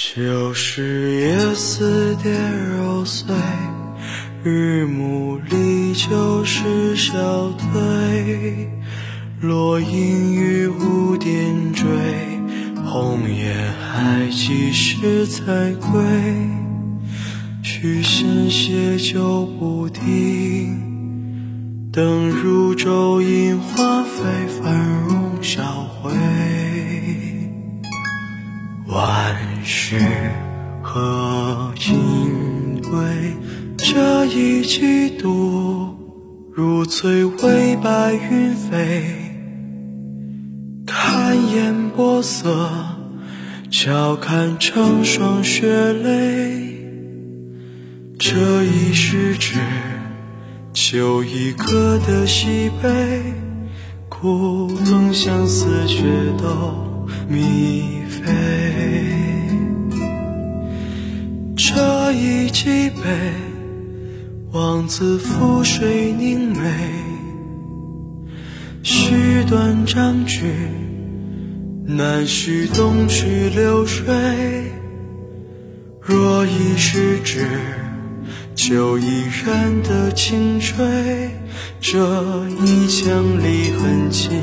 旧时夜思蝶揉碎，日暮里旧时消退。落英于无点缀，红颜还几时才归？曲线写就不定，灯如昼映花飞万事何尽归？这一季度，如翠微白云飞。看烟波色，悄看成霜雪泪。这一世只求一刻的西北，古藤相思却都迷飞。这一击杯，望自覆水凝眉。须断章句。难续东去流水，若已是指，就依然的轻吹。这一腔离恨尽，